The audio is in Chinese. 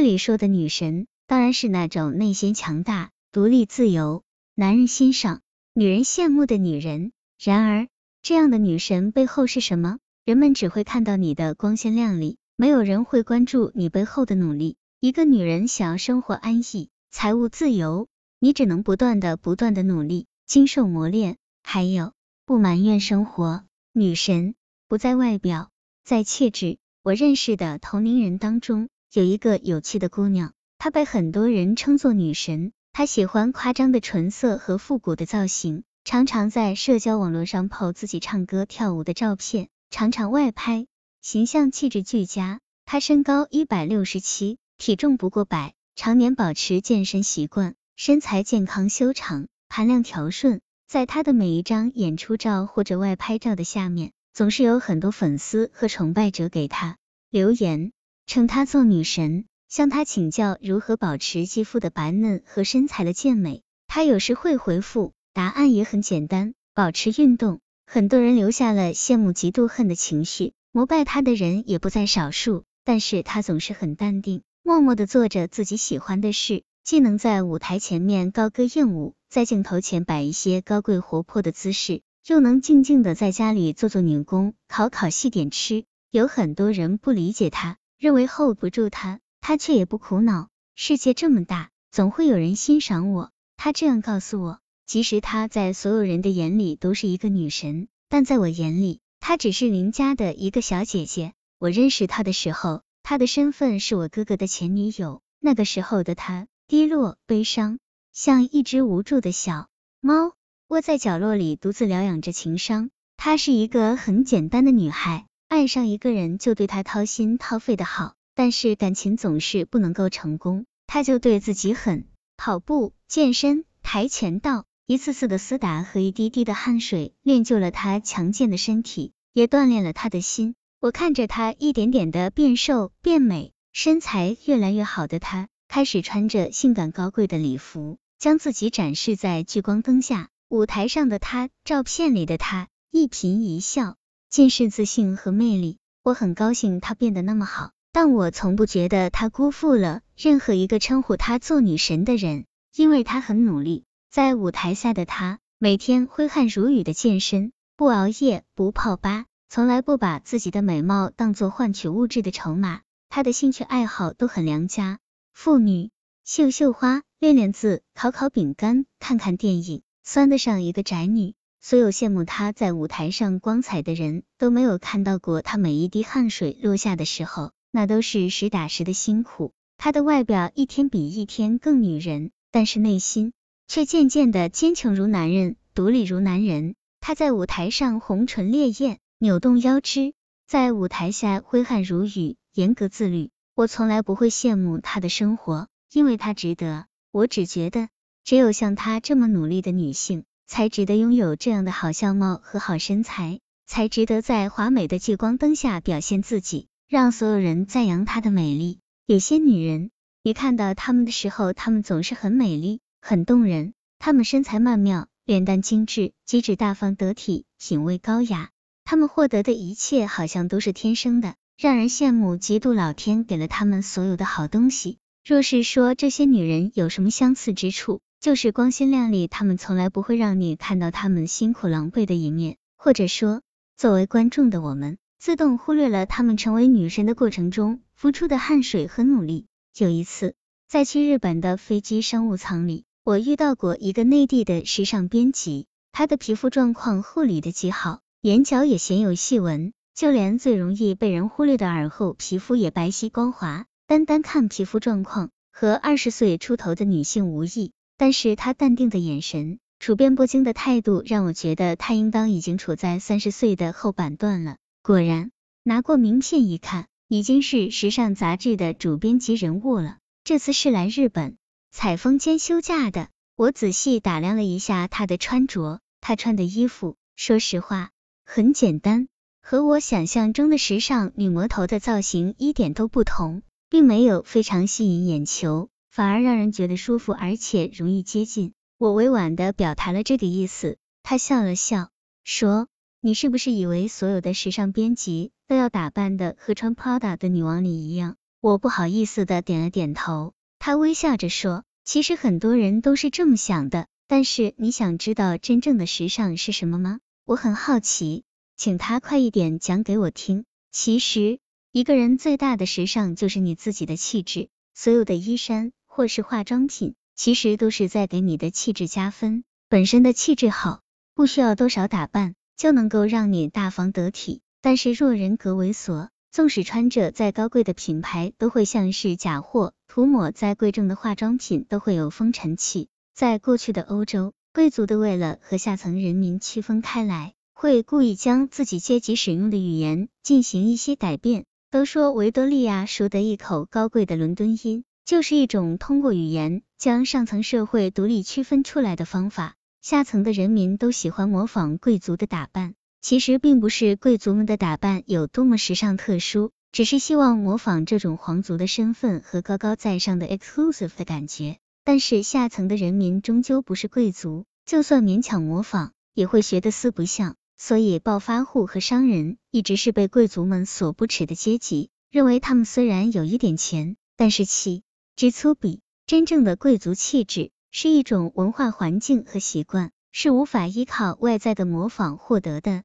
这里说的女神，当然是那种内心强大、独立自由、男人欣赏、女人羡慕的女人。然而，这样的女神背后是什么？人们只会看到你的光鲜亮丽，没有人会关注你背后的努力。一个女人想要生活安逸、财务自由，你只能不断的、不断的努力，经受磨练。还有，不埋怨生活。女神不在外表，在气质。我认识的同龄人当中，有一个有趣的姑娘，她被很多人称作女神。她喜欢夸张的唇色和复古的造型，常常在社交网络上 po 自己唱歌跳舞的照片，常常外拍，形象气质俱佳。她身高一百六十七。体重不过百，常年保持健身习惯，身材健康修长，盘量调顺。在她的每一张演出照或者外拍照的下面，总是有很多粉丝和崇拜者给她留言，称她做女神，向她请教如何保持肌肤的白嫩和身材的健美。她有时会回复，答案也很简单：保持运动。很多人留下了羡慕、嫉妒、恨的情绪，膜拜她的人也不在少数，但是她总是很淡定。默默的做着自己喜欢的事，既能在舞台前面高歌艳舞，在镜头前摆一些高贵活泼的姿势，又能静静的在家里做做女工，烤烤细点吃。有很多人不理解她，认为 hold 不住他，他却也不苦恼。世界这么大，总会有人欣赏我。他这样告诉我，即使他在所有人的眼里都是一个女神，但在我眼里，她只是邻家的一个小姐姐。我认识她的时候。她的身份是我哥哥的前女友，那个时候的她低落、悲伤，像一只无助的小猫，窝在角落里独自疗养着情伤。她是一个很简单的女孩，爱上一个人就对他掏心掏肺的好，但是感情总是不能够成功，他就对自己狠，跑步、健身、跆拳道，一次次的厮打和一滴滴的汗水，练就了他强健的身体，也锻炼了他的心。我看着他一点点的变瘦变美，身材越来越好的他，开始穿着性感高贵的礼服，将自己展示在聚光灯下。舞台上的他，照片里的他，一颦一笑尽是自信和魅力。我很高兴她变得那么好，但我从不觉得她辜负了任何一个称呼她做女神的人，因为她很努力。在舞台下的她，每天挥汗如雨的健身，不熬夜，不泡吧。从来不把自己的美貌当做换取物质的筹码，她的兴趣爱好都很良家妇女，绣绣花，练练字，烤烤饼干，看看电影，算得上一个宅女。所有羡慕她在舞台上光彩的人都没有看到过她每一滴汗水落下的时候，那都是实打实的辛苦。她的外表一天比一天更女人，但是内心却渐渐的坚强如男人，独立如男人。她在舞台上红唇烈焰。扭动腰肢，在舞台下挥汗如雨，严格自律。我从来不会羡慕她的生活，因为她值得。我只觉得，只有像她这么努力的女性，才值得拥有这样的好相貌和好身材，才值得在华美的聚光灯下表现自己，让所有人赞扬她的美丽。有些女人，一看到她们的时候，她们总是很美丽，很动人。她们身材曼妙，脸蛋精致，机智大方得体，品味高雅。他们获得的一切好像都是天生的，让人羡慕嫉妒。老天给了他们所有的好东西。若是说这些女人有什么相似之处，就是光鲜亮丽。她们从来不会让你看到她们辛苦狼狈的一面，或者说，作为观众的我们，自动忽略了她们成为女神的过程中付出的汗水和努力。有一次，在去日本的飞机商务舱里，我遇到过一个内地的时尚编辑，她的皮肤状况护理的极好。眼角也鲜有细纹，就连最容易被人忽略的耳后皮肤也白皙光滑。单单看皮肤状况，和二十岁出头的女性无异。但是她淡定的眼神，处变不惊的态度，让我觉得她应当已经处在三十岁的后半段了。果然，拿过名片一看，已经是时尚杂志的主编级人物了。这次是来日本采风兼休假的。我仔细打量了一下她的穿着，她穿的衣服，说实话。很简单，和我想象中的时尚女魔头的造型一点都不同，并没有非常吸引眼球，反而让人觉得舒服而且容易接近。我委婉的表达了这个意思，他笑了笑，说：“你是不是以为所有的时尚编辑都要打扮的和穿 Prada 的女王里一样？我不好意思的点了点头。他微笑着说：“其实很多人都是这么想的，但是你想知道真正的时尚是什么吗？我很好奇，请他快一点讲给我听。其实，一个人最大的时尚就是你自己的气质，所有的衣衫或是化妆品，其实都是在给你的气质加分。本身的气质好，不需要多少打扮，就能够让你大方得体。但是若人格猥琐，纵使穿着再高贵的品牌，都会像是假货；涂抹再贵重的化妆品，都会有风尘气。在过去的欧洲，贵族的为了和下层人民区分开来，会故意将自己阶级使用的语言进行一些改变。都说维多利亚说得一口高贵的伦敦音，就是一种通过语言将上层社会独立区分出来的方法。下层的人民都喜欢模仿贵族的打扮。其实并不是贵族们的打扮有多么时尚特殊，只是希望模仿这种皇族的身份和高高在上的 exclusive 的感觉。但是下层的人民终究不是贵族，就算勉强模仿，也会学得四不像。所以暴发户和商人一直是被贵族们所不齿的阶级，认为他们虽然有一点钱，但是气质粗鄙。真正的贵族气质是一种文化环境和习惯，是无法依靠外在的模仿获得的。